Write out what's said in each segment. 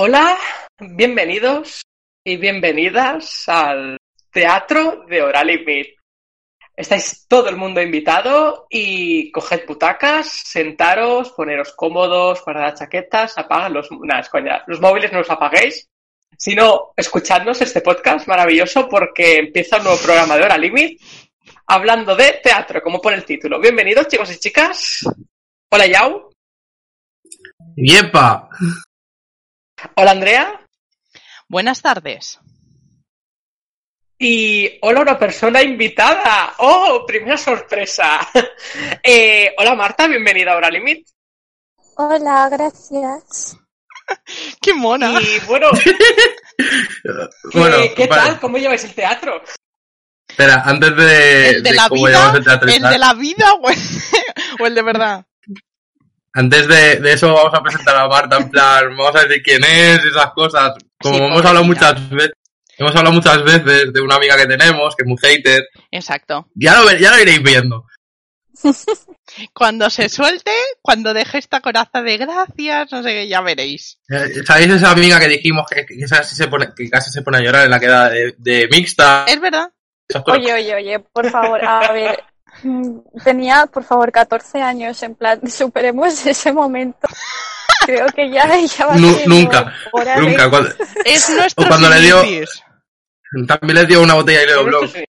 Hola, bienvenidos y bienvenidas al Teatro de Oralimit. Estáis todo el mundo invitado y coged butacas, sentaros, poneros cómodos, guardad chaquetas, apagad los, coña, los móviles no los apaguéis, sino escuchadnos este podcast maravilloso porque empieza un nuevo programa de Hora Limit hablando de teatro, como pone el título. Bienvenidos chicos y chicas. Hola Yau. ¡Yepa! Hola Andrea. Buenas tardes. Y hola una persona invitada. ¡Oh! Primera sorpresa. Eh, hola Marta, bienvenida a Hora Limit. Hola, gracias. ¡Qué mona! Y bueno, ¿qué, Bueno, qué vale. tal? ¿Cómo lleváis el teatro? Espera, antes de, ¿El de de la cómo vida? el teatro y ¿El tal, de la vida o el, o el de verdad? Antes de, de eso vamos a presentar a Marta, en plan, vamos a decir quién es, esas cosas. Como Sí, hemos hablado muchas veces, hemos hablado muchas veces de una amiga que tenemos, que es muy hater. Exacto. Ya lo, ya lo iréis viendo. Cuando se suelte, cuando deje esta coraza de gracias, no sé qué, ya veréis. Eh, ¿Sabéis esa amiga que dijimos que, que casi, se pone, que casi se pone a llorar en la queda de, de mixta? Es verdad. Oye, oye, oye, por favor, a ver. Mm, Tenía, por favor, 14 años, en plan, superemos ese momento. Creo que ya, ya va siendo nunca, de- Nunca. Cuando- Es nuestro O cuando le dio- también les dio una botella de Blog Sí.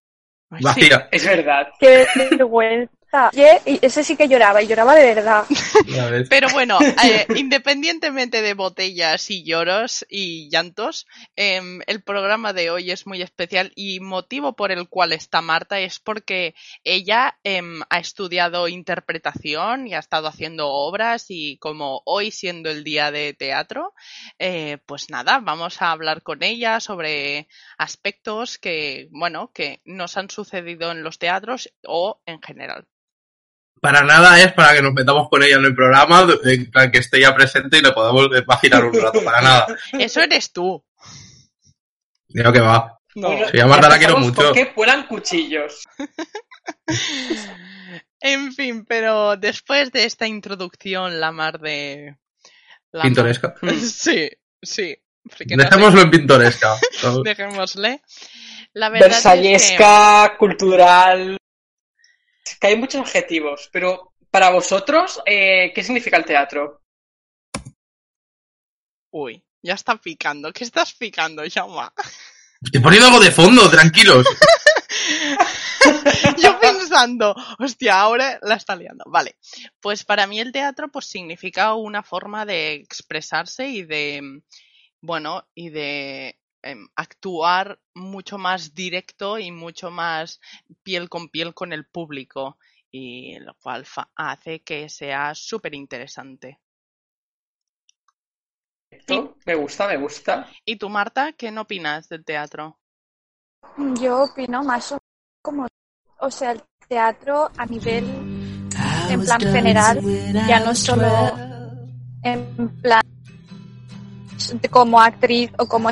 vacía. Es verdad. Qué vergüenza. Oye, y ese sí que lloraba, y lloraba de verdad. Pero bueno, eh, independientemente de botellas y lloros y llantos, em, el programa de hoy es muy especial y motivo por el cual está Marta es porque ella em, ha estudiado interpretación y ha estado haciendo obras y como hoy siendo el día de teatro, eh, pues nada, vamos a hablar con ella sobre aspectos que, bueno, que nos han sucedido en los teatros o en general. Para nada es para que nos metamos con ella en el programa, en plan que esté ya presente y le podamos vacilar un rato. Para nada. Eso eres tú. Creo que va. No, Sí, a Marta la quiero mucho. que vuelan cuchillos. En fin, pero después de esta introducción, la mar de... la mar- Pintoresca. Sí, sí. no sé- Dejémoslo en pintoresca. Dejémosle. La verdad es que... Versallesca, cultural. Que hay muchos adjetivos, pero para vosotros, eh, ¿qué significa el teatro? Uy, ya está picando. ¿Qué estás picando, Jauma? Estoy poniendo algo de fondo, tranquilos. Yo pensando, hostia, ahora la está liando. Vale, pues para mí el teatro pues significa una forma de expresarse y de, bueno, y de actuar mucho más directo y mucho más piel con piel con el público y lo cual hace que sea súper interesante. Esto Me gusta, me gusta. ¿Y tú, Marta, qué no opinas del teatro? Yo opino más o como, o sea, el teatro a nivel, en plan general, ya no solo en plan como actriz o como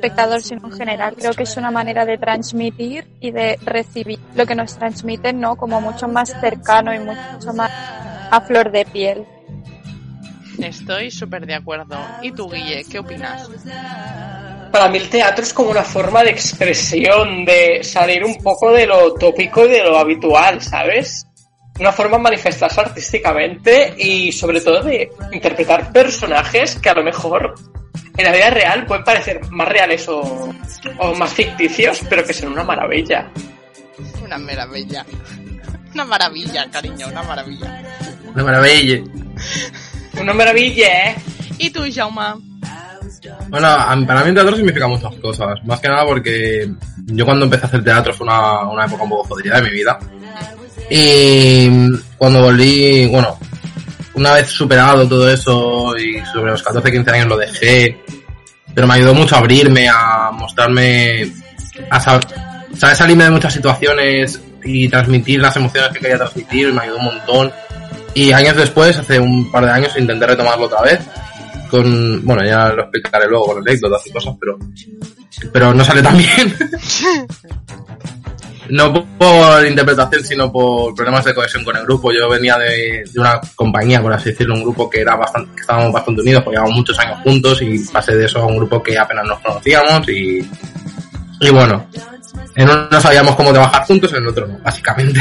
espectador, sino en general. Creo que es una manera de transmitir y de recibir lo que nos transmiten, ¿no? Como mucho más cercano y mucho más a flor de piel. Estoy súper de acuerdo. ¿Y tú, Guille, qué opinas? Para mí el teatro es como una forma de expresión, de salir un poco de lo tópico y de lo habitual, ¿sabes? Una forma de manifestarse artísticamente y sobre todo de interpretar personajes que a lo mejor en la vida real pueden parecer más reales o, o más ficticios, pero que son una maravilla. Una maravilla. Una maravilla, cariño, una maravilla. Una maravilla. Una maravilla, ¿eh? ¿Y tú, Jauma? Bueno, para mí el teatro significa muchas cosas. Más que nada porque yo cuando empecé a hacer teatro fue una, una época un poco jodida de mi vida. Y cuando volví, bueno, una vez superado todo eso y sobre los 14, 15 años lo dejé, pero me ayudó mucho a abrirme, a mostrarme, a saber, salirme de muchas situaciones y transmitir las emociones que quería transmitir, me ayudó un montón. Y años después, hace un par de años, intenté retomarlo otra vez. Con, bueno, ya lo explicaré luego con anécdotas y cosas, pero, pero no sale tan bien. no por- interpretación, sino por problemas de cohesión con el grupo. Yo venía de, de una compañía, por así decirlo, un grupo que era bastante, que estábamos bastante unidos, porque llevamos muchos años juntos y pasé de eso a un grupo que apenas nos conocíamos y, y bueno, en uno no sabíamos cómo trabajar juntos, en el otro no, básicamente.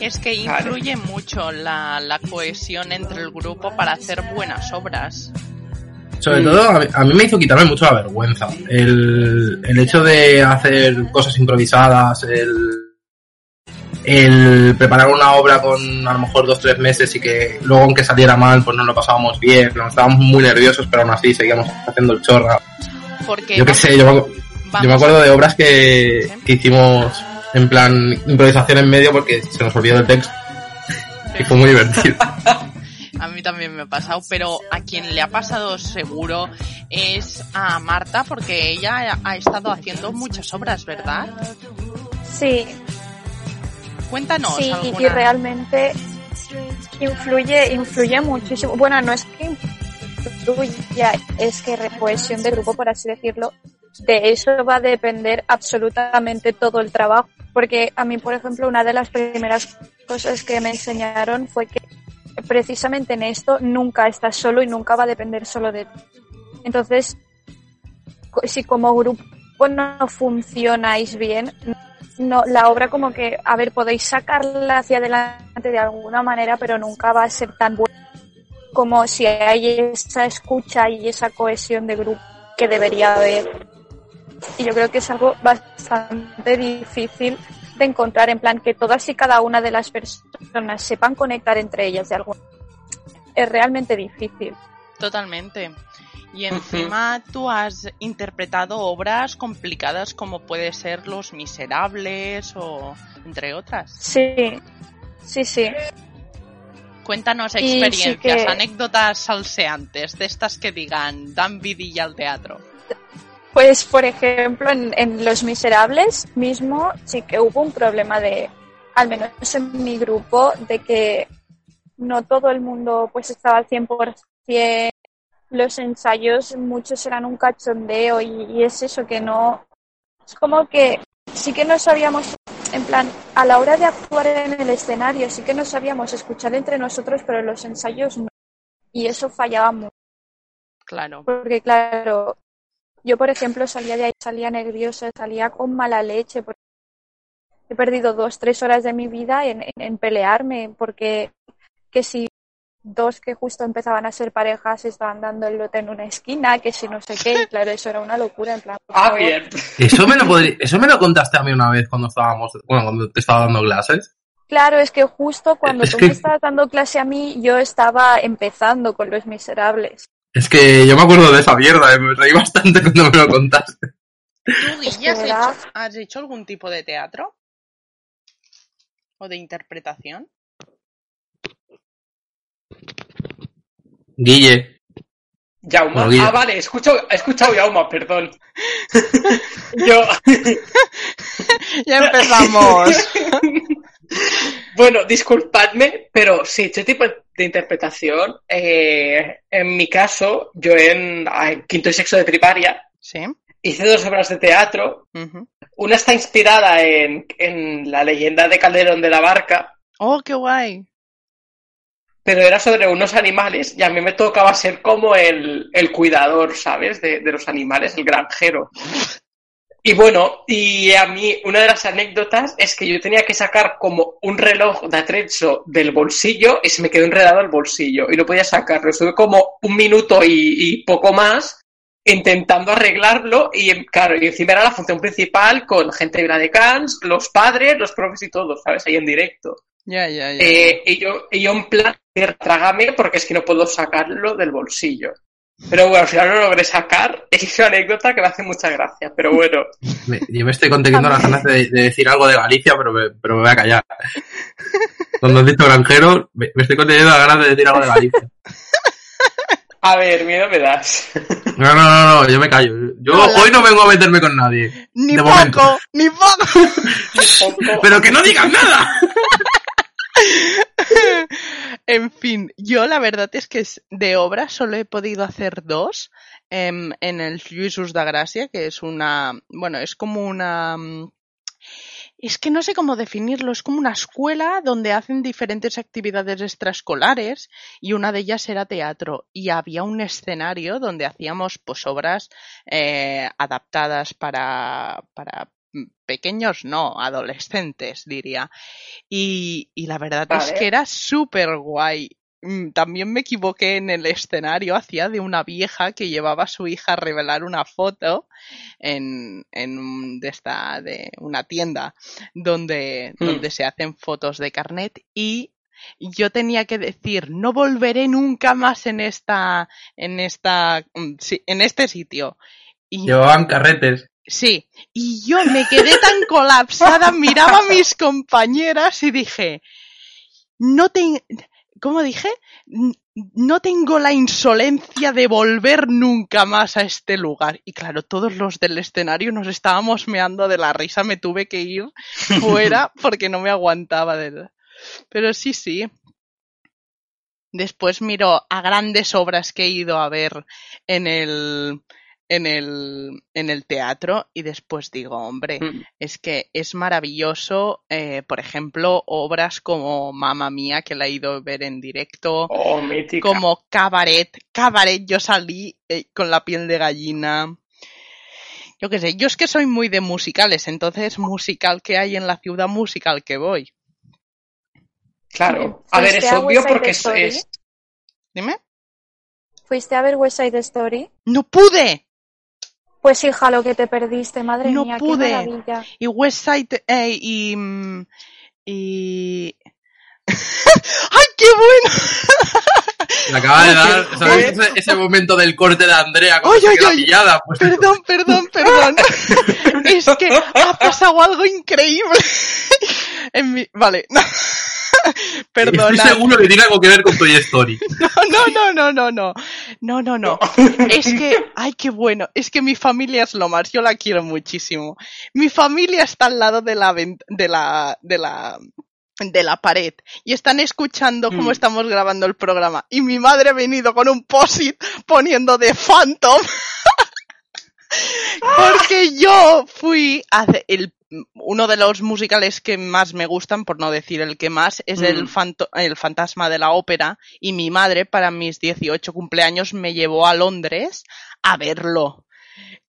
Es que Vale. influye mucho la, la cohesión entre el grupo para hacer buenas obras. Sobre Mm. todo, a mí, a mí me hizo quitarme mucho la vergüenza. El, el hecho de hacer cosas improvisadas, el, el preparar una obra con a lo mejor dos tres meses y que luego aunque saliera mal, pues no lo pasábamos bien, nos estábamos muy nerviosos, pero aún así seguíamos haciendo el chorra. Porque Yo qué sé, yo me, yo me acuerdo de obras que, que hicimos en plan improvisación en medio porque se nos olvidó el texto y fue muy divertido. A mí también me ha pasado, pero a quien le ha pasado seguro es a Marta, porque ella ha estado haciendo muchas obras, ¿verdad? Sí, Cuéntanos sí, alguna. y realmente influye, influye muchísimo. Bueno, no es que influya, es que cohesión de grupo, por así decirlo, de eso va a depender absolutamente todo el trabajo. Porque a mí, por ejemplo, una de las primeras cosas que me enseñaron fue que precisamente en esto nunca estás solo y nunca va a depender solo de ti. Entonces, si como grupo no funcionáis bien, no, la obra como que, a ver, podéis sacarla hacia adelante de alguna manera, pero nunca va a ser tan buena como si hay esa escucha y esa cohesión de grupo que debería haber. Y yo creo que es algo bastante difícil de encontrar, en plan que todas y cada una de las personas sepan conectar entre ellas de alguna Es realmente difícil. Totalmente. Y encima tú has interpretado obras complicadas como puede ser Los Miserables o entre otras. Sí, sí, sí. Cuéntanos Y sí experiencias, que- anécdotas salseantes, de estas que digan, dan vidilla al teatro. Pues, por ejemplo, en, en Los Miserables mismo sí que hubo un problema de, al menos en mi grupo, de que no todo el mundo pues estaba al 100%. Los ensayos, muchos eran un cachondeo y, y es eso que no... Es como que sí que no sabíamos, en plan, a la hora de actuar en el escenario, sí que no sabíamos escuchar entre nosotros, pero en los ensayos no. Y eso fallaba mucho. Claro. Porque claro, yo por ejemplo salía de ahí, salía nerviosa, salía con mala leche, porque he perdido dos, tres horas de mi vida en, en, en pelearme, porque que si dos que justo empezaban a ser parejas se estaban dando el lote en una esquina, que si no sé qué, y claro, eso era una locura, en plan, Ah, bien. Eso me lo podrí- eso me lo contaste a mí una vez cuando estábamos, bueno, cuando te estaba dando clases. Claro, es que justo cuando Es tú que- me estabas dando clase a mí, yo estaba empezando con Los Miserables. Es que yo me acuerdo de esa mierda, eh, me reí bastante cuando me lo contaste. ¿Tú, Guille, has hecho, has hecho algún tipo de teatro? ¿O de interpretación? Guille, Guille. ah, vale, he escuchado, he escuchado Jauma, perdón. Yo, Ya empezamos. bueno, disculpadme, pero sí, este tipo de interpretación, eh, en mi caso, yo en, en quinto y sexto de primaria sí. hice dos obras de teatro. Una está inspirada en, en la leyenda de Calderón de la Barca, Oh, qué guay. pero era sobre unos animales y a mí me tocaba ser como el, el cuidador, ¿sabes? De, de los animales, el granjero. Y bueno, y a mí una de las anécdotas es que yo tenía que sacar como un reloj de atrecho del bolsillo y se me quedó enredado el bolsillo y no podía sacarlo. Estuve como un minuto y, y poco más intentando arreglarlo y em, claro, y encima era la función principal con gente de Viladecans, los padres, los profes y todo, ¿sabes? Ahí en directo. Ya, ya, ya. Eh, y, yo, y yo en plan, trágame porque es que no puedo sacarlo del bolsillo. Pero bueno, al final lo logré sacar. Es una anécdota que me hace mucha gracia, pero bueno. Me- yo me estoy conteniendo las ganas de, de decir algo de Galicia, pero me, pero me voy a callar. Cuando has dicho granjero, me, me estoy conteniendo las ganas de decir algo de Galicia. A ver, miedo me das. No, no, no, no, yo me callo. Yo Hola. hoy no vengo a meterme con nadie. Ni De poco, momento. ni poco. Poco. Pero que no digan nada. en fin, yo la verdad es que de obras solo he podido hacer dos. em, en el Lluïsos de Gracia, que es una. Bueno, es como una. mm, Es que no sé cómo definirlo, es como una escuela donde hacen diferentes actividades extraescolares y una de ellas era teatro y había un escenario donde hacíamos pues obras eh, adaptadas para, para pequeños, no, adolescentes diría. Y, y la verdad es que era súper guay. Mm, También me equivoqué en el escenario, hacía de una vieja que llevaba a su hija a revelar una foto en, en un- de esta, de una tienda donde, Mm. donde se hacen fotos de carnet y yo tenía que decir no volveré nunca más en esta, en esta, mm, en este sitio. Y Llevaban carretes. Sí, y yo me quedé tan colapsada, miraba a mis compañeras y dije, no te, ¿cómo dije? No tengo la insolencia de volver nunca más a este lugar. Y claro, todos los del escenario nos estábamos meando de la risa, me tuve que ir fuera porque no me aguantaba de... Pero sí, sí. Después miro a grandes obras que he ido a ver en el, en el, en el teatro y después digo, hombre, Mm. es que es maravilloso, eh, por ejemplo, obras como Mamma Mía, que la he ido a ver en directo, Oh, mítica. como Cabaret. Cabaret, yo salí eh, con la piel de gallina. Yo qué sé, yo es que soy muy de musicales, entonces musical que hay en la ciudad, musical que voy. Claro. A ver, ¿Fuiste es a obvio porque es- Dime. ¿Fuiste a ver West Side Story? ¡No pude! Pues hija, lo que te perdiste, madre No mía, pude. qué maravilla. Y West Side eh, y mm, y ¡Ay, qué bueno! Le acaba de dar. Ese, ese momento del corte de Andrea cuando se pillada. Pues Perdón, perdón, perdón. Es que ha pasado algo increíble. En mi... Vale. Perdona. Estoy seguro que tiene algo que ver con Toy Story. No, no, no, no, no. No, no, no. Es que, ay, qué bueno. Es que mi familia es lo más. Yo la quiero muchísimo. Mi familia está al lado de la vent- de la, de la, de la pared y están escuchando cómo Mm. estamos grabando el programa. Y mi madre ha venido con un posit poniendo de Phantom. Porque yo fui a hacer el uno de los musicales que más me gustan, por no decir el que más, es el, Mm. fanto- el Fantasma de la Ópera y mi madre para mis 18 cumpleaños me llevó a Londres a verlo.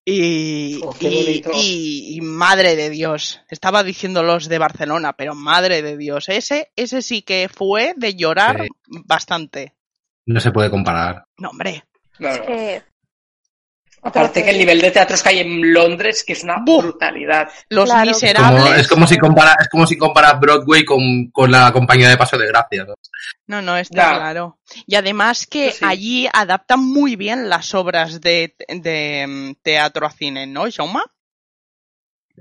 Y, Oh, y- y- y madre de Dios, estaba diciendo los de Barcelona, pero madre de Dios, ese, ese sí que fue de llorar Sí. bastante. No se puede comparar. No, hombre, Es que... Aparte que el nivel de teatros que hay en Londres, que es una brutalidad. los Claro. miserables. Como- es como si compara, es como si comparas Broadway con, con la compañía de Paso de Gracia. ¿no? No, no, está Ya. claro. Y además que sí. allí adaptan muy bien las obras de, de mm, teatro a cine, ¿no, Jaume?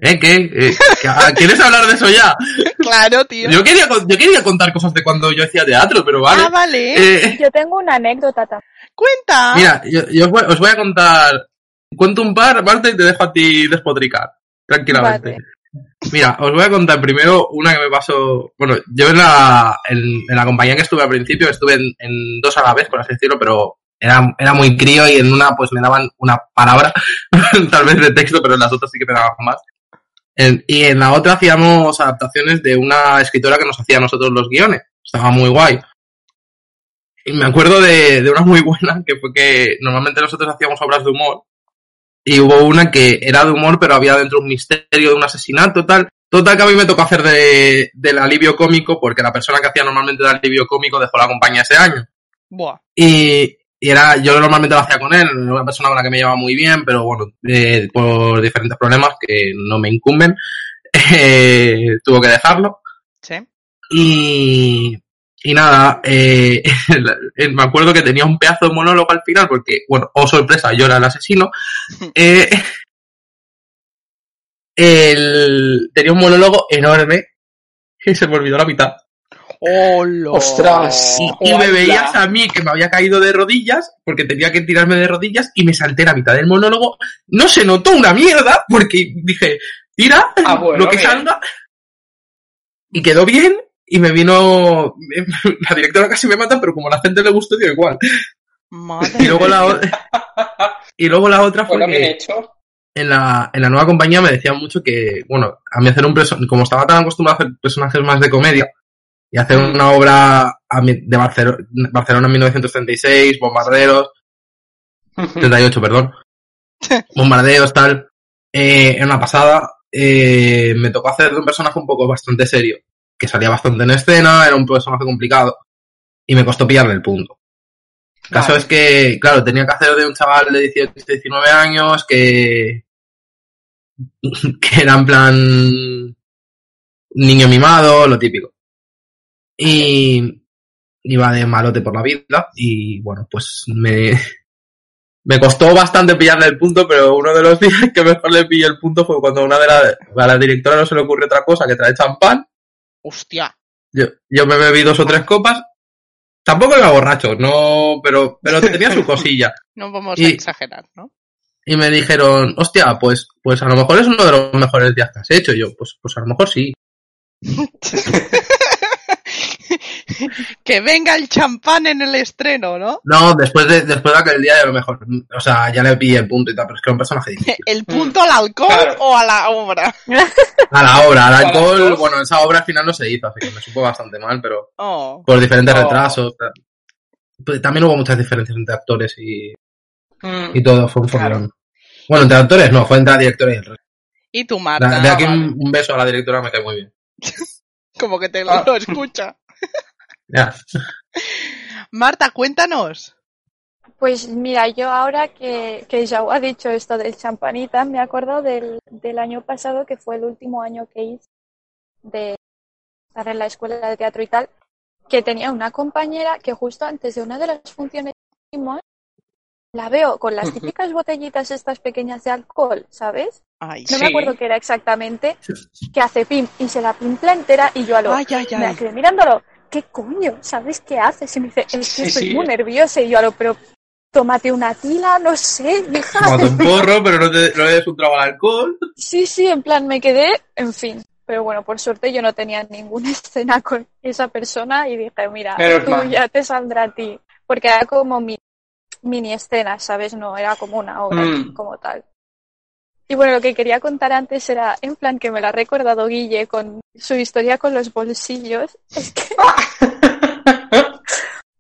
¿Eh? ¿Qué? Eh, ¿qué- ah, ¿Quieres hablar de eso ya? Claro, tío. Yo quería, yo quería contar cosas de cuando yo hacía teatro, pero vale. Ah, vale. Eh, Yo tengo una anécdota también. Cuenta. mira, yo, yo os, voy, os voy a contar. Cuento un par, Marta, y te dejo a ti despotricar. Tranquilamente. Vale. Mira, os voy a contar primero una que me pasó. Bueno, yo en la, en, en la compañía que estuve al principio, estuve en, en dos a la vez, por así decirlo, pero era, era muy crío y en una pues me daban una palabra, tal vez de texto, pero en las otras sí que me daban más. En- y en la otra hacíamos adaptaciones de una escritora que nos hacía a nosotros los guiones. Estaba muy guay. Y me acuerdo de, de una muy buena, que fue que normalmente nosotros hacíamos obras de humor. Y hubo una que era de humor, pero había dentro un misterio de un asesinato, tal. Total que a mí me tocó hacer de, del alivio cómico, porque la persona que hacía normalmente el alivio cómico dejó la compañía ese año. Buah. Y, y era, yo normalmente lo hacía con él, una persona con la que me llevaba muy bien, pero bueno, eh, por diferentes problemas que no me incumben, eh, tuvo que dejarlo. Sí. Y, Y nada, eh, me acuerdo que tenía un pedazo de monólogo al final, porque, bueno, oh sorpresa, yo era el asesino. Eh, el, tenía un monólogo enorme que se me olvidó la mitad. ¡Hola! ¡Ostras! Y, y me veías a mí que me había caído de rodillas, porque tenía que tirarme de rodillas, y me salté la mitad del monólogo. No se notó una mierda, porque dije, tira, Ah, bueno, lo que bien. salga. Y quedó bien, y me vino, la directora casi me mata, pero como a la gente le gustó, dio igual. Madre Y luego la, o- y luego la otra fue que hecho. en la, en la nueva compañía me decían mucho que, bueno, a mí hacer un personaje, como estaba tan acostumbrado a hacer personajes más de comedia, y hacer Mm. una obra a mi- de Barcelona, Barcelona en 1936, bombarderos, 38, perdón, bombardeos, tal, eh, en una pasada, eh, me tocó hacer de un personaje un poco bastante serio, que salía bastante en escena, era un personaje complicado, y me costó pillarle el punto. El caso Vale. es que, claro, tenía que hacer de un chaval de 18, 19 años que, que era en plan niño mimado, lo típico. Y iba de malote por la vida y bueno, pues me, me costó bastante pillarle el punto, pero uno de los días que mejor le pillé el punto fue cuando una de las, a la directora no se le ocurrió otra cosa que traer champán. ¡Hostia! Yo, yo me bebí dos o tres copas. Tampoco iba borracho, no, pero, pero tenía su cosilla. No vamos Y- a exagerar, ¿no? Y me dijeron, hostia, pues, pues a lo mejor es uno de los mejores días que has hecho. Y yo, pues, pues a lo mejor sí. que venga el champán en el estreno, ¿no? No, después de, después de aquel día, a lo mejor, o sea, ya le pillé el punto y tal, pero es que era un personaje difícil. ¿El punto al alcohol Claro. o a la obra? A la obra, al alcohol, bueno, esa obra al final no se hizo, así que me supo bastante mal, pero Oh. por diferentes Oh. retrasos. Pues También hubo muchas diferencias entre actores y, Mm. y todo, fue un Claro. follón. Bueno, entre actores no, fue entre directores y el resto. ¿Y tu Marta? de aquí vale. un, un beso a la directora me cae muy bien. Como que te lo, Ah. lo escucha. Ya. Marta, cuéntanos. Pues mira, yo ahora que, que Jau ha dicho esto del champanita, me acuerdo del, del año pasado, que fue el último año que hice de estar en la escuela de teatro y tal, que tenía una compañera que justo antes de una de las funciones que hicimos, la veo con las típicas botellitas estas pequeñas de alcohol, ¿sabes? Ay, No Sí. me acuerdo qué era exactamente, que hace pim y se la pimpla entera y yo a lo... ay, ay, Me quedé mirándolo. ¿Qué coño? ¿Sabes qué haces? Y me dice, es que Sí, estoy sí. muy nerviosa. Y yo, a lo, pero tómate una tila, no sé, hija. Tómate un porro, pero no, te, no le des un trago al alcohol. Sí, sí, en plan, me quedé, en fin. Pero bueno, por suerte yo no tenía ninguna escena con esa persona y dije, mira, Menos tú mal. ya te saldrá a ti. Porque era como mi, mini escena, ¿sabes? No era como una obra Mm. como tal. Y bueno, lo que quería contar antes era, en plan, que me lo ha recordado Guille con su historia con los bolsillos. Es que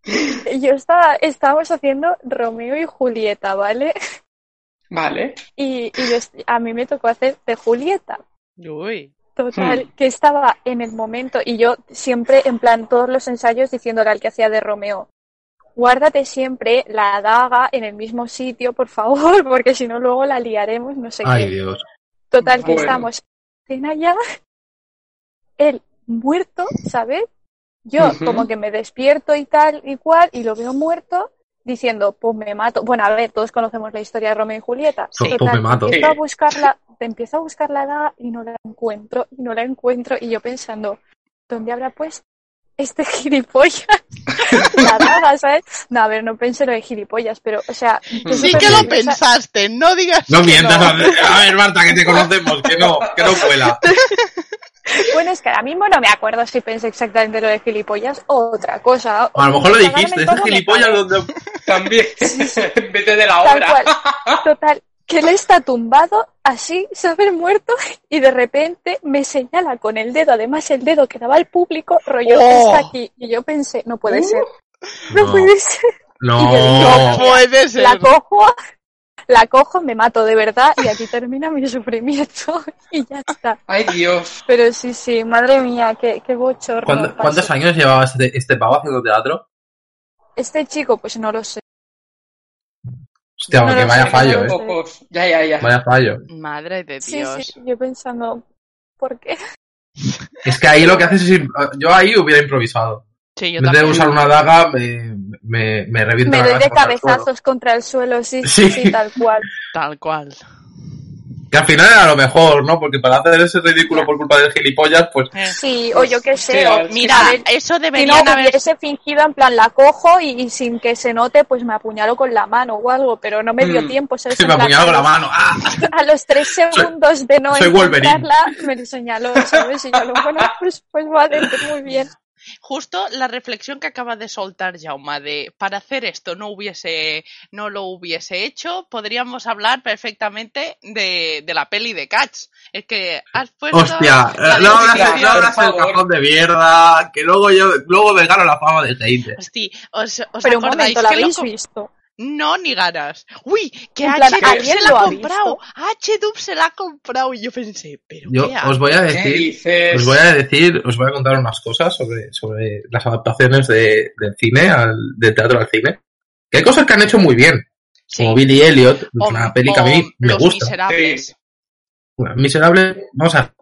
yo estaba, estábamos haciendo Romeo y Julieta, ¿vale? Vale. Y, y yo a mí me tocó hacer de Julieta. Uy. Total, que estaba en el momento y yo siempre, en plan, todos los ensayos diciéndole al que hacía de Romeo, guárdate siempre la daga en el mismo sitio, por favor, porque si no luego la liaremos, no sé Ay, qué. Dios. Total, que estamos en ya, él muerto, ¿sabes? Yo como que me despierto y tal y cual, y lo veo muerto, diciendo, pues me mato. Bueno, a ver, todos conocemos la historia de Romeo y Julieta. Sí. Pues me mato. Empiezo a buscarla, te empiezo a buscar la daga y no la encuentro, y no la encuentro, y yo pensando, ¿dónde habrá puesto este gilipollas? la daga, ¿sabes? No, a ver, no pensé lo de gilipollas, pero, o sea, yo Sí Sí que lo nerviosa. pensaste, no digas No que mientas. no. A ver, Marta, que te conocemos, que no, que no cuela. Bueno, es que ahora mismo no me acuerdo si pensé exactamente lo de gilipollas o otra cosa. A lo mejor lo dijiste, me gilipollas donde... También. en vez de de la Tal obra. cual. Total, que él está tumbado así, ¿sabes? Muerto, y de repente me señala con el dedo, además el dedo que daba al público, rollo, Oh. está aquí. Y yo pensé, no puede ser, no, No. puede ser. No No. puede ser. La cojo, la cojo, me mato de verdad, y aquí termina mi sufrimiento, y ya está. Ay, Dios. Pero sí, sí, madre mía, qué, qué bochorno. ¿Cuándo- pasé. ¿Cuántos años llevaba este, este pavo haciendo teatro? Este chico, pues no lo sé. Hostia, No vaya fallo, eh. lo sé. Pocos. Ya, ya, ya. Vaya fallo. Madre de Sí, Dios. sí, yo pensando, ¿por qué? Es que ahí lo que haces es... ir- Yo ahí hubiera improvisado. Sí, yo En vez de usar una daga, me, me, me reviento Me doy de contra el suelo. cabezazos contra el suelo, sí, Sí. sí, sí, tal cual. Tal cual. Que al final era lo mejor, ¿no? Porque para hacer ese ridículo por culpa del gilipollas, pues Eh, Sí, o yo qué sé, o Mira, a ver, eso si no haber... hubiese fingido en plan la cojo y, y sin que se note, pues me apuñalo con la mano o algo, pero no me dio Mm. tiempo, En me plan, apuñaló con a la los- mano. ¡Ah! A los tres segundos de no Wolverine. encontrarla, me lo señaló, ¿sabes? Y yo, bueno, pues, pues vale, pues muy bien. Justo la reflexión que acaba de soltar Jauma de para hacer esto no hubiese no lo hubiese hecho, podríamos hablar perfectamente de, de la peli de Cats. Es que has puesto Hostia, la eh, no no abras por el cajón de mierda, que luego yo, luego me gano la fama de hater. Hosti, ¿os, os Pero un momento, ¿la habéis visto? No, ni ganas. Uy, que H-Dub ¿alguien se la lo ha comprado. H-Dub se la ha comprado. Y yo pensé, pero Yo qué os voy a ¿Qué decir, os voy a decir, os voy a contar unas cosas sobre, sobre las adaptaciones de, del cine, al, del teatro al cine. Que hay cosas que han hecho muy bien. Sí. Como Billy Elliot, O- una peli que a mí me Los gusta. Miserables. Bueno, Miserable, vamos a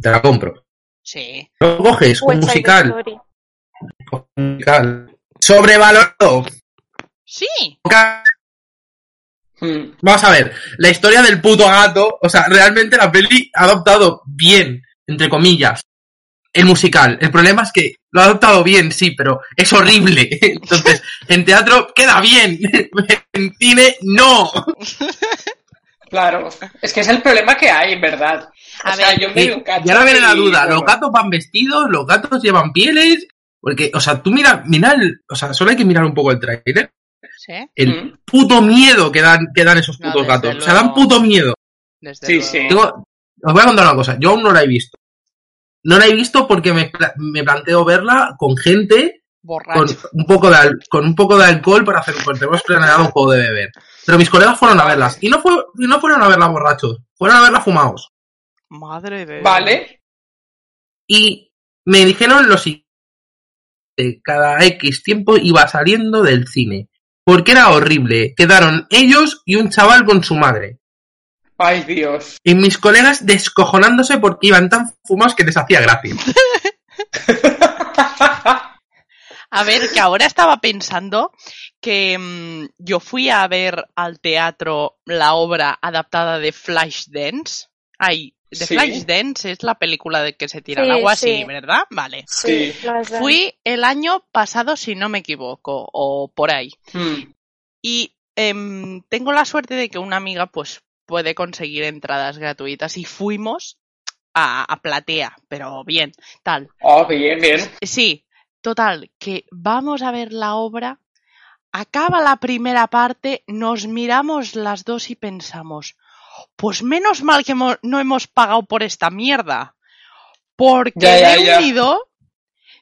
te la compro. Sí. Luego coges un West Side musical, un musical sobrevalorado. Sí. Mm. Vamos a ver, la historia del puto gato, o sea, realmente la peli ha adoptado bien, entre comillas, el musical. El problema es que lo ha adoptado bien, sí, pero es horrible. Entonces, en teatro queda bien, en cine no. Claro, es que es el problema que hay, en verdad. O A sea, ver, yo me Y, cacho y ahora viene la duda, bueno, los gatos van vestidos, los gatos llevan pieles, porque, o sea, tú mira, mira el, o sea, solo hay que mirar un poco el trailer, Sí. el Mm. puto miedo que dan, que dan esos putos gatos. O sea, luego. dan puto miedo. Desde Sí, luego. sí. Tengo- os voy a contar una cosa, yo aún no la he visto. No la he visto porque me, me planteo verla con gente con Borracho. un poco de al- con un poco de alcohol para hacer porque tenemos planeado un juego de beber. Pero mis colegas fueron a verlas y no fue, y no fueron a verla borrachos, fueron a verla fumados. Madre de Vale. Y me dijeron lo siguiente, cada X tiempo iba saliendo del cine. Porque era horrible. Quedaron ellos y un chaval con su madre. Ay, Dios. Y mis colegas descojonándose porque iban tan fumados que les hacía gracia. A ver, que ahora estaba pensando que mm, yo fui a ver al teatro la obra adaptada de Flashdance. Ay, de Sí. Flashdance es la película de que se tira Sí, agua, sí. sí, ¿verdad? Vale. Sí, Fui el año pasado, si no me equivoco, o por ahí. Mm. Y em, tengo la suerte de que una amiga pues puede conseguir entradas gratuitas y fuimos a, a platea, pero bien, tal. Oh, bien, bien. Sí, total, que vamos a ver la obra, acaba la primera parte, nos miramos las dos y pensamos, pues menos mal que hemo- no hemos pagado por esta mierda. Porque Ya, ya, de ya. unido,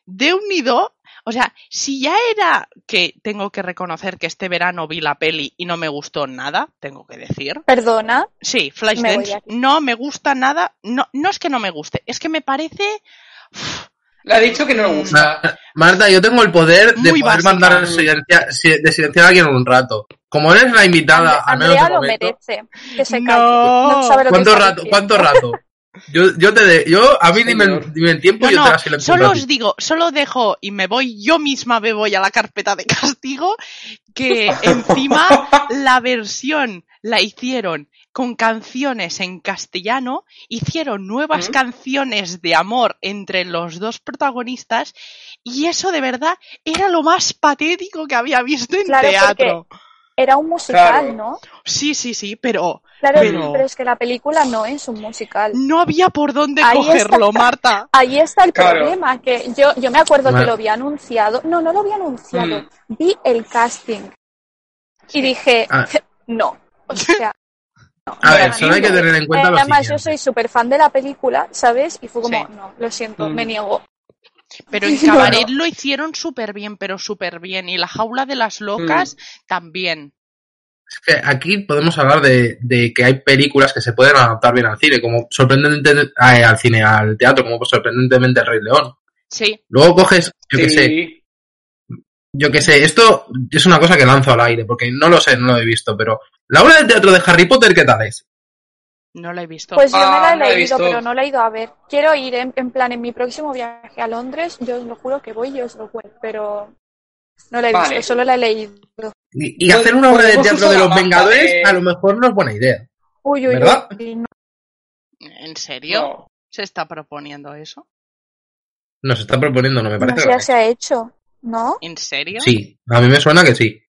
de unido, o sea, si ya era que tengo que reconocer que este verano vi la peli y no me gustó nada, tengo que decir. Perdona, Sí, de Flashdance no me gusta nada, no, no es que no me guste, es que me parece Le ha dicho que no le gusta. Ma- Marta, yo tengo el poder de Muy poder básica. mandar silencia- si- de silenciar a alguien en un rato. Como eres la invitada, al menos Andrea de lo momento, merece. Que se No. calle. No sabe lo que ¿Cuánto está rato? ¿Cuánto rato? Yo, yo te de, yo, a mí dime, dime el tiempo No, y yo te la solo os digo, solo dejo y me voy, yo misma me voy a la carpeta de castigo, que encima la versión la hicieron con canciones en castellano, hicieron nuevas ¿Mm? canciones de amor entre los dos protagonistas y eso de verdad era lo más patético que había visto en Claro, teatro. Era un musical, Claro. ¿no? Sí, sí, sí, pero Claro, Pero- pero... es que la película no es un musical. no había por dónde Ahí cogerlo, está. Marta. Ahí está el Claro. problema, que yo, yo me acuerdo que lo había anunciado. No, no lo había anunciado. Mm. Vi el casting y dije, Ah. no. O sea, no. A ver, solo hay que tener en cuenta Eh, lo Además, yo soy súper fan de la película, ¿sabes? Y fue como, Sí. no, lo siento, Mm. me niego. Pero en. Cabaret lo hicieron súper bien, pero súper bien. Y la jaula de las locas también. Es que aquí podemos hablar de, de que hay películas que se pueden adaptar bien al cine, como sorprendentemente eh, al cine, al teatro, como sorprendentemente El Rey León. Sí, Luego coges, yo qué sé, Sí. yo qué sé, esto es una cosa que lanzo al aire, porque no lo sé, no lo he visto, pero la obra de teatro de Harry Potter, ¿qué tal es? No la he visto. Pues yo me la Ah, he no la he leído, visto. pero no la he ido a ver. Quiero ir en, en plan en mi próximo viaje a Londres, yo os lo juro que voy y os lo cuento, pero no la he Vale. visto, solo la he leído. Y, y hacer una obra de teatro de los Vengadores de- a lo mejor no es buena idea. Uy, uy, ¿Verdad? uy. no. ¿En serio? No. ¿Se está proponiendo eso? Nos está proponiendo, no me No parece. que ya se ha hecho, ¿no? ¿En serio? Sí, a mí me suena que sí.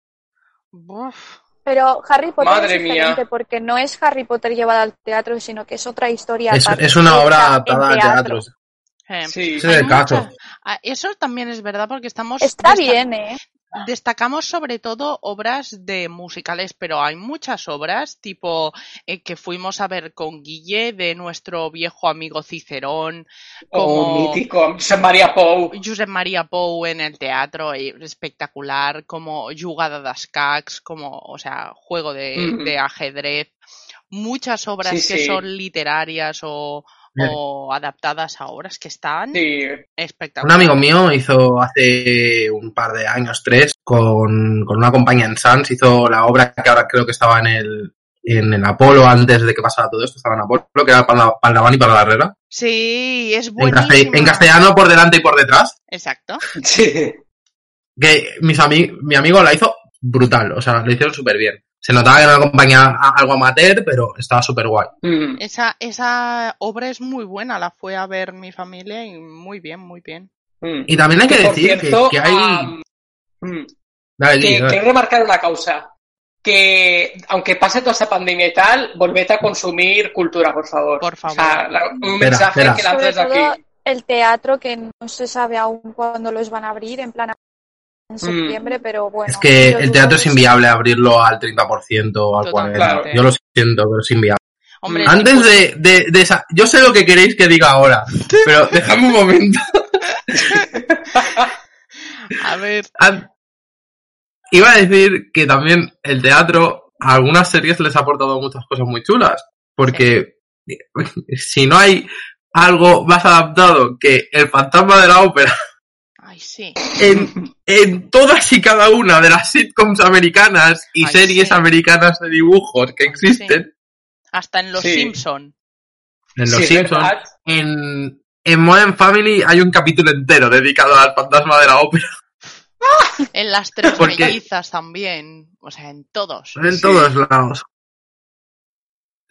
Uf. Pero Harry Potter Madre es diferente mía. porque no es Harry Potter llevada al teatro, sino que es otra historia. Es, una obra adaptada al teatro. Eh, Sí. Es el caso. mucha- ah, Eso también es verdad porque estamos... Está bien, ¿eh? Destacamos sobre todo obras de musicales, pero hay muchas obras, tipo eh, que fuimos a ver con Guille de nuestro viejo amigo Cicerón, Oh, como mítico. Josep María Pou. Josep María Pou en el teatro, eh, espectacular, como Jugada d'Escacs, como, o sea, juego de, de ajedrez. Muchas obras Sí, que sí. son literarias o. o adaptadas a obras que están Sí. Un espectaculares. amigo mío hizo hace un par de años, tres, con, con una compañía en Sans, hizo la obra que ahora creo que estaba en el, en el Apolo antes de que pasara todo esto, estaba en Apolo, que era para Paldavan y para la Herrera. Sí, es caste- en castellano por delante y por detrás. Exacto. Sí. Que mis ami- mi amigo la hizo brutal, o sea, lo hicieron súper bien. Se notaba que era una compañía a- algo amateur, pero estaba súper guay. Mm. Esa, esa obra es muy buena, la fue a ver mi familia y muy bien, muy bien. Mm. Y también hay que, decir que- cierto, que, hay... mm, Dale, que dale. quiero remarcar una causa. Que aunque pase toda esta pandemia y tal, volved a consumir cultura, por favor. Por O sea, la- un Espera, mensaje espera. que lanzas aquí. el teatro, que no se sabe aún cuándo los van a abrir, en plan. En septiembre, pero bueno. Es que el teatro es inviable abrirlo al 30% o al Total, 40%. claro. Yo lo siento, pero es inviable. Hombre, Antes de, de, de esa... Yo sé lo que queréis que diga ahora, pero dejadme un momento. a ver, An- Iba a decir que también el teatro a algunas series les ha aportado muchas cosas muy chulas. Porque si no hay algo más adaptado que el fantasma de la ópera ay sí, en, en todas y cada una de las sitcoms americanas y Ay, series sí. americanas de dibujos que existen, hasta en Los Sí. Simpson. en Los Sí, Simpsons, ¿verdad? en, en Modern Family hay un capítulo entero dedicado al fantasma de la ópera. En las tres Porque- mellizas también, o sea, en todos. En Sí. todos lados.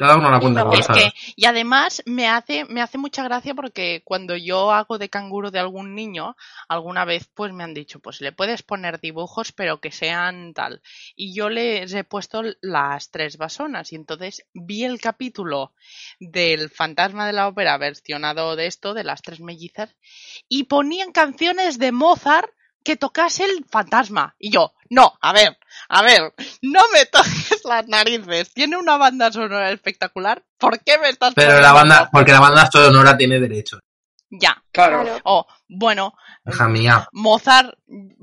Cada uno la cuenta Es que, y además me hace, me hace mucha gracia porque cuando yo hago de canguro de algún niño, alguna vez pues me han dicho, pues le puedes poner dibujos pero que sean tal. Y yo les he puesto las tres basonas y entonces vi el capítulo del fantasma de la ópera versionado de esto, de las tres mellizas, y ponían canciones de Mozart que tocase el fantasma. Y yo, no, a ver, a ver, no me toques las narices. Tiene una banda sonora espectacular. ¿Por qué me estás Pero la banda, porque la banda sonora tiene derecho. Ya. Claro. O, bueno, Hija mía. Mozart,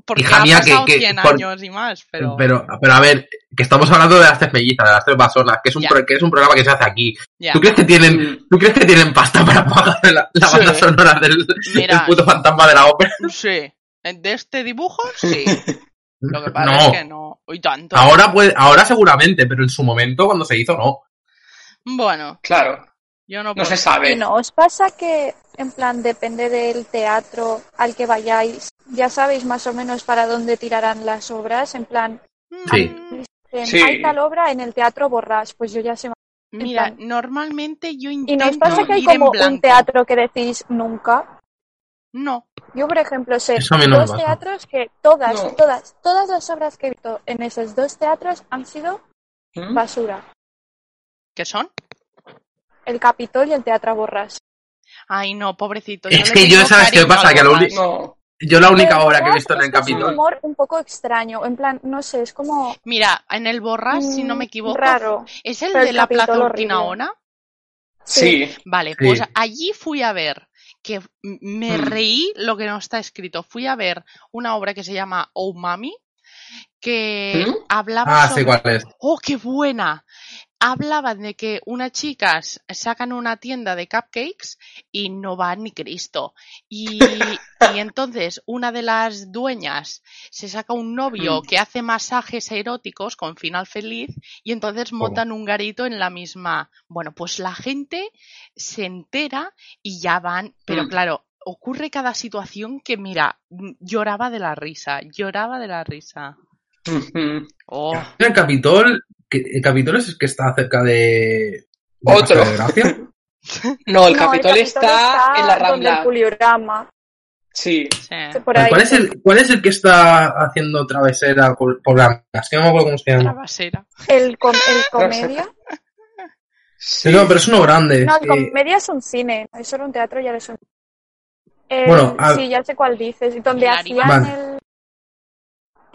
porque Hija ha mía, que- pasado que 100 por- años y más, pero... Pero, pero a ver, que estamos hablando de las tres mellizas, de las tres basonas, que es un, pro- que es un programa que se hace aquí. ya. ¿Tú crees que tienen, ¿tú crees que tienen pasta para pagar la, la Sí. banda sonora del, Mira. del puto fantasma de la ópera? Sí. ¿De este dibujo? Sí. Lo que pasa No. es que no. Y tanto. Ahora puede, ahora seguramente, pero en su momento cuando se hizo no. Bueno, Claro. yo no No se sabe. ¿Y no os pasa que, en plan, depende del teatro al que vayáis, ya sabéis más o menos para dónde tirarán las obras? En plan, Sí. Mm, Sí. hay tal obra en el teatro Borrás, pues yo ya sé. más. Mira, plan- normalmente yo ¿Y intento no os pasa que hay como un teatro que decís nunca? No. Yo, por ejemplo, sé me dos teatros que todas, No. todas, todas las obras que he visto en esos dos teatros han sido ¿Mm? basura. ¿Qué son? El Capitol y el Teatro Borrás. Ay, no, pobrecito. Es que yo, ¿sabes qué pasa? Que No. Yo la única obra que he visto en el que es un humor un poco extraño. En plan, no sé, es como Mira, en el Borras, si no me mm, equivoco, raro. ¿es el de la Plaza Capitol Urquinaona? Sí. Vale, Sí. pues allí fui a ver, que me Mm. reí lo que no está escrito. Fui a ver una obra que se llama Oh Mami, que ¿Mm? hablaba Ah, sobre... sé cuál es. ¡Oh, qué buena! Hablaban de que unas chicas sacan una tienda de cupcakes y no va ni Cristo. Y, y entonces una de las dueñas se saca un novio Mm. que hace masajes eróticos con final feliz y entonces montan un garito en la misma. Bueno, pues la gente se entera y ya van, pero Mm. claro, ocurre cada situación que mira, mm, lloraba de la risa, lloraba de la risa. Oh, El Capitol, el Capitol es el que está cerca de... de Otro. De Gracia. No, el No, Capitol está, en la el Rambla. Culiorama. Sí. sí. ¿Cuál es, el, ¿Cuál es el que está haciendo travesera por, por Blancas? Que no me acuerdo cómo se La llama. basera. El, com- el comedia. sí. No, pero es uno grande. No, el Eh, comedia es un cine. Eso era un teatro y ahora es un. El- Bueno, a- sí, ya sé cuál dices. Y donde El hacían Vale. el.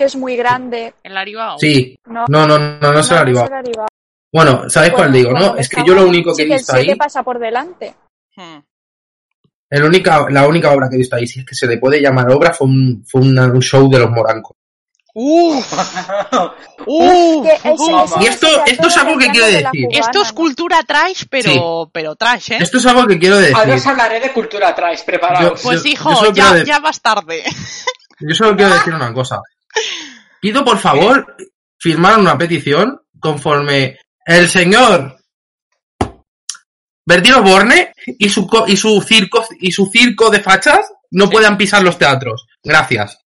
Que es muy grande. El Aribao. sí, No, no, no, no, no, es el no, Aribao. es el Aribao. Bueno, ¿sabéis cuál digo, no? Es que yo lo único que Sí, he visto ahí, pasa por delante. Hmm. el única, la única obra que he visto ahí, si es que se le puede llamar obra, fue un, fue una- un show de los morancos. Uf, uf, Que ese- uf. ese Y esto- esto es algo que quiero de decir. cubana, Esto es cultura trash, pero, pero trash, ¿eh? Esto es algo que quiero decir. Ahora os hablaré de cultura trash, preparaos. Yo- Pues yo hijo, ya, de- ya vas tarde. Yo solo quiero decir una cosa. Pido por favor firmar una petición conforme el señor Bertino Borne y su co- y su circo y su circo de fachas no puedan pisar los teatros. Gracias.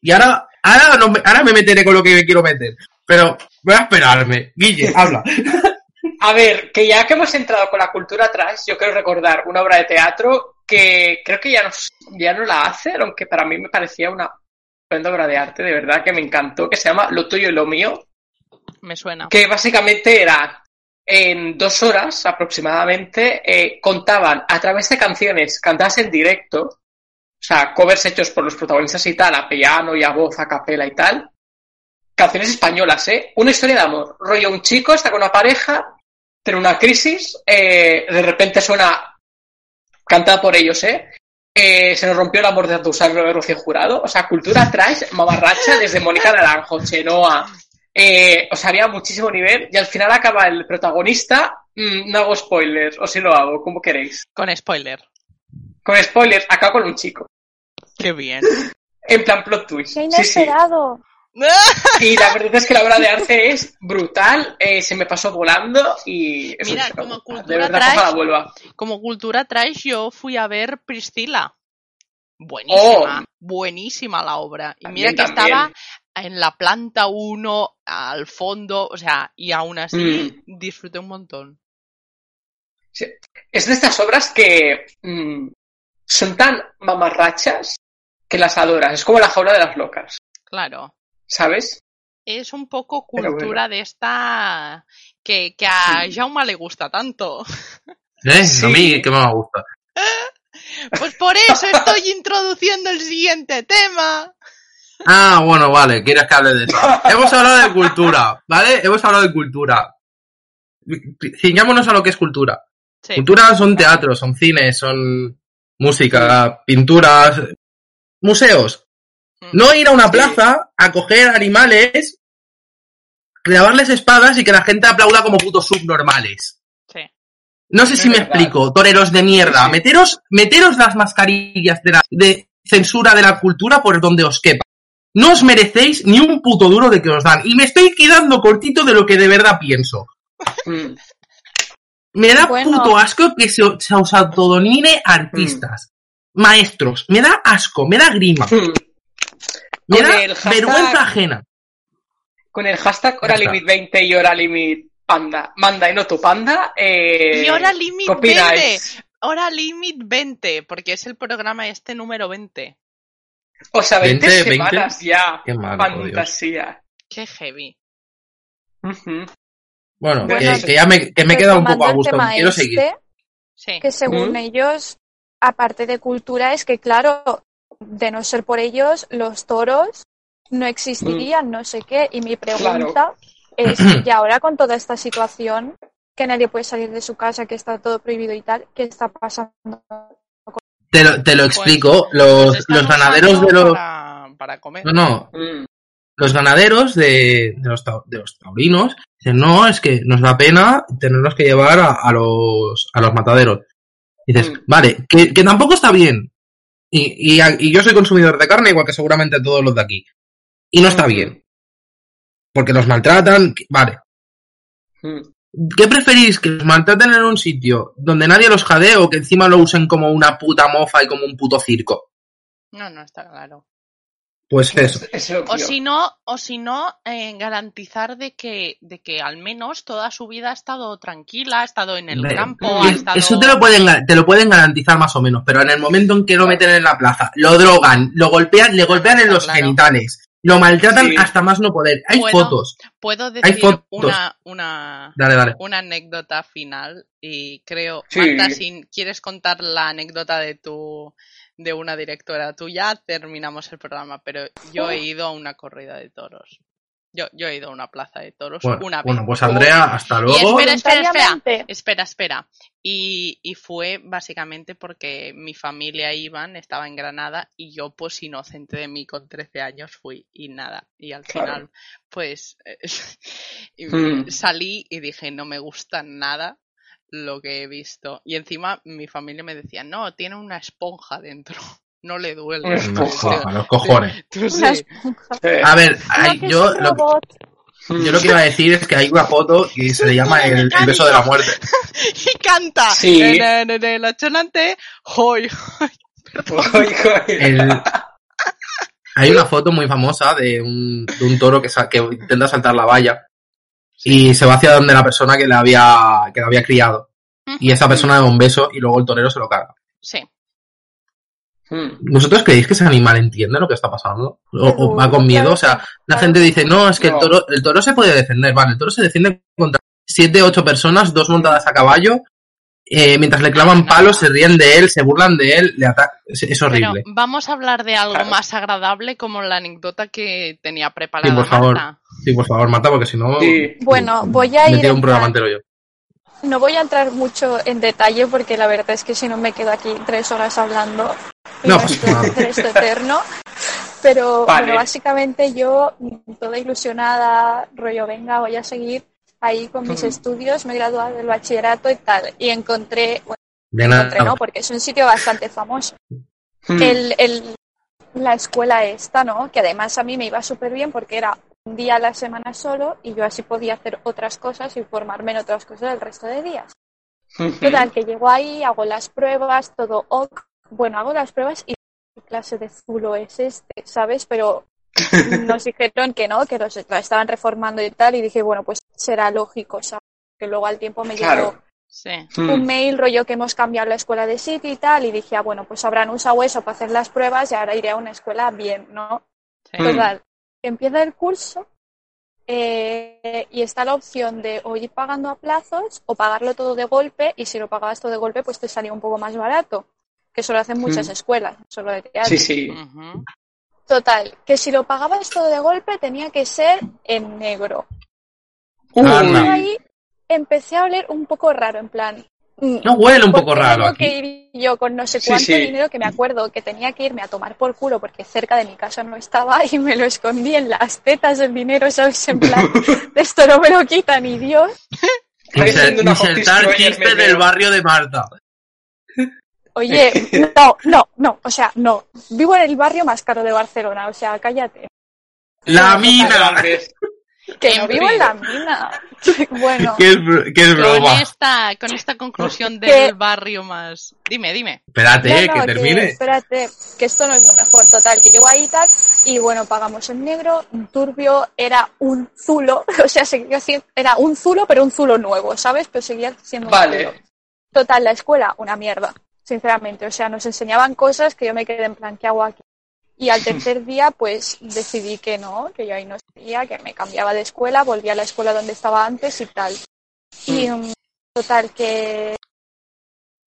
Y ahora ahora no ahora me meteré con lo que me quiero meter, pero voy a esperarme. Guille, habla. A ver, que ya que hemos entrado con la cultura trash, yo quiero recordar una obra de teatro que creo que ya no, ya no la hacen, aunque para mí me parecía una estupenda obra de arte, de verdad que me encantó, que se llama Lo tuyo y lo mío, Me suena. que básicamente era en dos horas aproximadamente, eh, contaban a través de canciones cantadas en directo, o sea, covers hechos por los protagonistas y tal, a piano y a voz, a capela y tal, canciones españolas, ¿eh? Una historia de amor. Rollo, un chico está con una pareja, tiene una crisis, eh, de repente suena cantada por ellos, ¿eh? Eh, se nos rompió el amor de Atusar de Rocío Jurado. O sea, cultura trash, mamarracha, desde Mónica Naranjo, Chenoa. Eh, o sea, había muchísimo nivel y al final acaba el protagonista. mm, no hago spoilers, o si lo hago, como queréis. Con spoiler. Con spoilers, acaba con un chico. Qué bien. En plan plot twist. ¡Qué Sí, sí. Y la verdad es que la obra de arte es brutal, eh, se me pasó volando y... es Mira, como de cultura verdad, trash- ojalá vuelva. Como cultura trash, yo fui a ver Priscila. Buenísima, buenísima la obra. Y mira que también. estaba en la planta 1, al fondo, o sea, y aún así disfruté un montón. Es de estas obras que mm, son tan mamarrachas que las adoras. Es como la jaula de las locas, Claro. ¿Sabes? Es un poco cultura de esta que, que a Jauma le gusta tanto. ¿Eh? Sí. A mí que me gusta. Pues por eso estoy introduciendo el siguiente tema. Ah, bueno, vale, quieres que hable de eso. Hemos hablado de cultura, ¿vale? Hemos hablado de cultura. Ciñámonos a lo que es cultura. Sí. Cultura son teatros, son cines, son música, pinturas, museos. Mm. No ir a una plaza a coger animales, clavarles espadas y que la gente aplauda como putos subnormales. Sí. No sé Es si me explico, toreros de mierda. Sí. Meteros, meteros las mascarillas de, la, de censura de la cultura por donde os quepa. No os merecéis ni un puto duro de que os dan. Y me estoy quedando cortito de lo que de verdad pienso. Mm. Me da Bueno. puto asco que se, se os autodomine artistas, maestros. Me da asco, me da grima. Da el hashtag- vergüenza ajena. Con el hashtag Hora. Limit 20 y Hora Limit Panda, manda y no tu panda. Eh, Y hora limit ¿qué opináis? 20. Hora limit 20, porque es el programa este número 20. O sea, 20, 20, semanas ya. Qué malo, por Dios. Fantasía. Qué heavy. Ujú. Bueno, Bueno, que, que ya me, que me he quedado un poco a gusto. Quiero este, seguir. Sí. Que según ¿Mm? ellos, aparte de cultura, es que claro, de no ser por ellos, los toros no existirían, no sé qué. Y mi pregunta es, y ahora con toda esta situación, que nadie puede salir de su casa, que está todo prohibido y tal, ¿qué está pasando? Te lo, te lo explico. los, Pues los ganaderos de los. Para, para comer. No, no. Mm. Los ganaderos de, de los, de los taurinos Dicen, no, es que nos da pena tenernos que llevar a, a los, a los mataderos. Dices, Mm. vale, que, que tampoco está bien. Y, y, y yo soy consumidor de carne, igual que seguramente todos los de aquí. Y no está bien. Porque los maltratan, que- vale. Mm. ¿Qué preferís? ¿Que los maltraten en un sitio donde nadie los jadee o que encima lo usen como una puta mofa y como un puto circo? No, no está claro. Pues eso. O si no, o si no, eh, garantizar de que, de que al menos toda su vida ha estado tranquila, ha estado en el campo, Mm. ha Es- estado... Eso te lo, pueden, te lo pueden garantizar más o menos, pero en el momento en que lo meten en la plaza, lo drogan, lo golpean, le golpean en los Claro. genitales, lo maltratan Sí. hasta más no poder. Hay Puedo- fotos. Puedo decir fotos. una, una, Dale, dale. una anécdota final y creo, Sí. Marta, si quieres contar la anécdota de tu de una directora tuya, terminamos el programa, pero yo he ido a una corrida de toros. Yo, yo he ido a una plaza de toros Bueno, una vez. bueno, pues Andrea, hasta Y luego. espera, espera, espera. Espera, espera. Y, y fue básicamente porque mi familia iban, estaba en Granada y yo pues inocente de mí con 13 años fui y nada. Y al Claro. final pues y Hmm. salí y dije no me gusta nada lo que he visto. Y encima mi familia me decía, no, tiene una esponja dentro. No le duele. Una esponja. los cojones. Tú Una sí. esponja. A ver, hay- yo, lo, yo lo que iba a decir es que hay una foto que se le llama el, el beso de la muerte. Y canta. Sí. En, en- en el achonante, hoy. Oy, oy. El- hay una foto muy famosa de un, de un toro que, sa- que intenta saltar la valla y se va hacia donde la persona que le había, que le había criado. Y esa persona le da un beso y luego el torero se lo carga. Sí. Mm. ¿Vosotros creéis que ese animal entiende lo que está pasando? ¿O, o va con miedo? O sea, la gente dice, no, es que el toro, el toro se puede defender. Vale, el toro se defiende contra siete, ocho personas, dos montadas a caballo. Eh, mientras le clavan No. palos, se ríen de él, se burlan de él, le. Es, Pero horrible. vamos a hablar de algo Claro. más agradable como la anécdota que tenía preparada Sí, por favor. Marta. Sí, por favor, Marta, porque si no. Sí. Bueno, voy a me ir un programa entero yo. No voy a entrar mucho en detalle porque la verdad es que si no me quedo aquí tres horas hablando y No no pasa esto va a nada. hacer esto eterno. Pero Vale. bueno, básicamente yo, toda ilusionada, rollo, venga, voy a seguir ahí con mis estudios, me he graduado del bachillerato y tal. Y encontré, bueno, encontré no, porque es un sitio bastante famoso. El, el- la escuela esta, ¿no? Que además a mí me iba súper bien porque era un día a la semana solo y yo así podía hacer otras cosas y formarme en otras cosas el resto de días. Total, que llego ahí, hago las pruebas, todo ok. Bueno, hago las pruebas y ¿qué clase de zulo es este? ¿Sabes? Pero nos dijeron que no, que los lo estaban reformando y tal, y dije, bueno, pues será lógico, ¿sabes? Que luego al tiempo me llegó Claro. Sí. Mm. un mail rollo que hemos cambiado la escuela de sitio y tal, y dije, ah, bueno, pues habrán usado eso para hacer las pruebas y ahora iré a una escuela bien, ¿no? sí. Mm. Total, empieza el curso eh, y está la opción de o ir pagando a plazos o pagarlo todo de golpe y si lo pagabas todo de golpe pues te salía un poco más barato, que eso lo hacen muchas Mm. escuelas, no solo de teatro. Sí, sí. Total, que si lo pagabas todo de golpe tenía que ser en negro. Anda. Y ahí empecé a oler un poco raro, en plan... mm, No huele un ¿por poco raro tengo aquí. que ir yo con no sé cuánto sí. dinero que me acuerdo que tenía que irme a tomar por culo porque cerca de mi casa no estaba y me lo escondí en las tetas del dinero, ¿sabes? En plan, de esto no me lo quita ni Dios. Insertar chiste del barrio de Marta. Oye, no, no, no, o sea, no. Vivo en el barrio más caro de Barcelona, o sea, cállate. La mina. Que no En vivo en la mina. Bueno, Que es, br- que es Con broma. esta, con esta conclusión Que- del barrio más. Dime, dime. Espérate, No, eh, no, que termine. espérate, que esto no es lo mejor. Total, que llego ahí y tal, y bueno, pagamos en negro. un Turbio era un zulo, o sea, seguía siendo, era un zulo, pero un zulo nuevo, ¿sabes? Pero seguía siendo un Vale. zulo. Total, la escuela, una mierda, sinceramente. O sea, nos enseñaban cosas que yo me quedé en plan, ¿qué hago aquí? Y al tercer día, pues decidí que no, que yo ahí no seguía, que me cambiaba de escuela, volví a la escuela donde estaba antes y tal. Y mm, total, que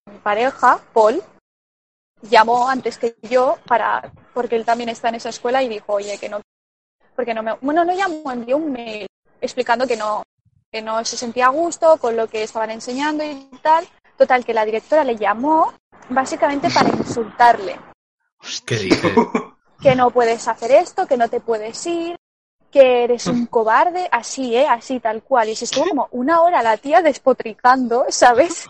mi pareja, Paul, llamó antes que yo para porque él también está en esa escuela y dijo, oye, que no, porque no me, bueno, no llamó, envió un mail explicando que no, que no se sentía a gusto con lo que estaban enseñando y tal. Total, que la directora le llamó básicamente para insultarle ¿Qué dices? que no puedes hacer esto, que no te puedes ir, que eres un cobarde, así, ¿eh? Así, tal cual. Y se estuvo como una hora la tía despotricando, ¿sabes?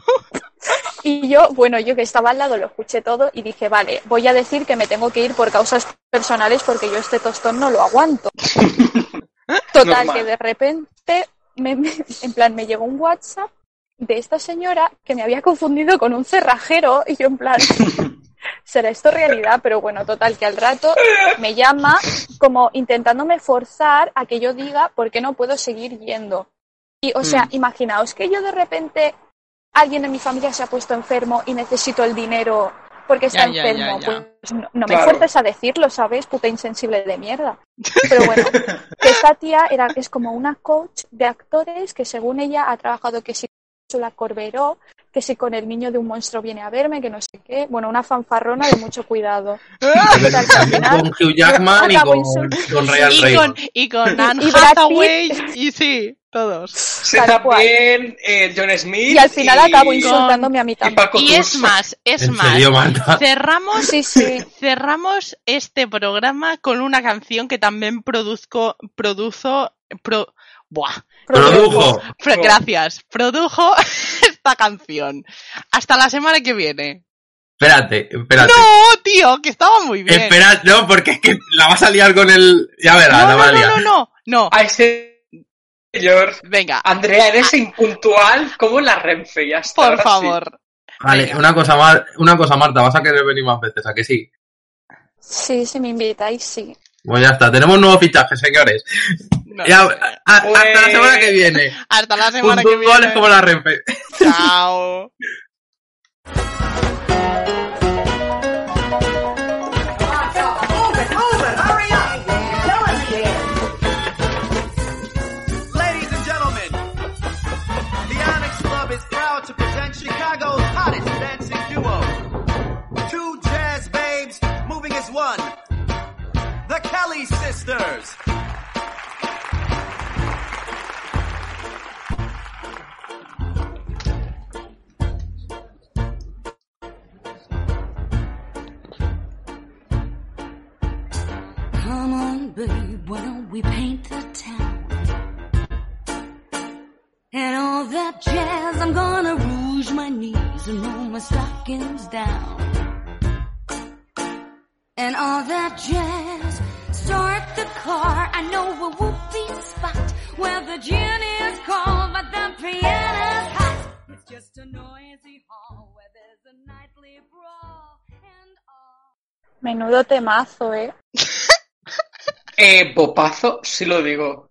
Y yo, bueno, yo que estaba al lado lo escuché todo y dije, vale, voy a decir que me tengo que ir por causas personales porque yo este tostón no lo aguanto. Total, Normal. que de repente, me- me- en plan, me llegó un WhatsApp de esta señora que me había confundido con un cerrajero y yo en plan, ¿será esto realidad? Pero bueno, total, que al rato me llama como intentándome forzar a que yo diga por qué no puedo seguir yendo. Y, o sea, Mm. imaginaos que yo de repente, alguien de mi familia se ha puesto enfermo y necesito el dinero porque está Ya, enfermo. ya, ya. Pues no, no me Claro. fuerces a decirlo, ¿sabes? Puta insensible de mierda. Pero bueno, que esta tía era, es como una coach de actores que según ella ha trabajado que si con la Corberó, que si con el niño de un monstruo viene a verme, que no sé qué. Bueno, una fanfarrona de mucho cuidado. Total, final- con Hugh Jackman y Acabo con, con Ryan Y con, y con Anne y Brad Pitt. Hathaway. Y sí, todos. Cual. también eh, John Smith. Y al final acabo y- insultándome a mí y también. Y es más, es ¿En más. serio? Cerramos, Sí, sí. cerramos este programa con una canción que también produzco, produzo, pro, buah, Produjo. pro- gracias, produjo esta canción. Hasta la semana que viene. Espérate, espérate. No, tío, que estaba muy bien. Espera, no, porque es que la vas a liar con el... Ya verás, no, la no, a no, liar. no, no, no. A ese señor. Venga, Andrea, eres impuntual como la Renfe, ya está. por sí. favor. Vale, Venga. una cosa, Mar- una cosa, Marta, vas a querer venir más veces, ¿a que sí? Sí, si me invitáis, sí. Pues ya está, tenemos nuevos fichajes, señores. No. Ya, a- hasta la Pues- semana que viene. Hasta la semana que viene. como la Renfe. Chao. Ladies and gentlemen, the Onyx Club is proud to present Chicago's hottest dancing duo. Two jazz babes moving as one. The Kelly Sisters. Babe, why don't we paint the town? And all that jazz, I'm gonna rouge my knees and roll my stockings down. And all that jazz, start the car. I know a whoopee spot where the gin is cold, but the piano's hot. It's just a noisy hall where there's a nightly brawl and all. Menudo temazo, ¿eh? Eh, bopazo, sí lo digo.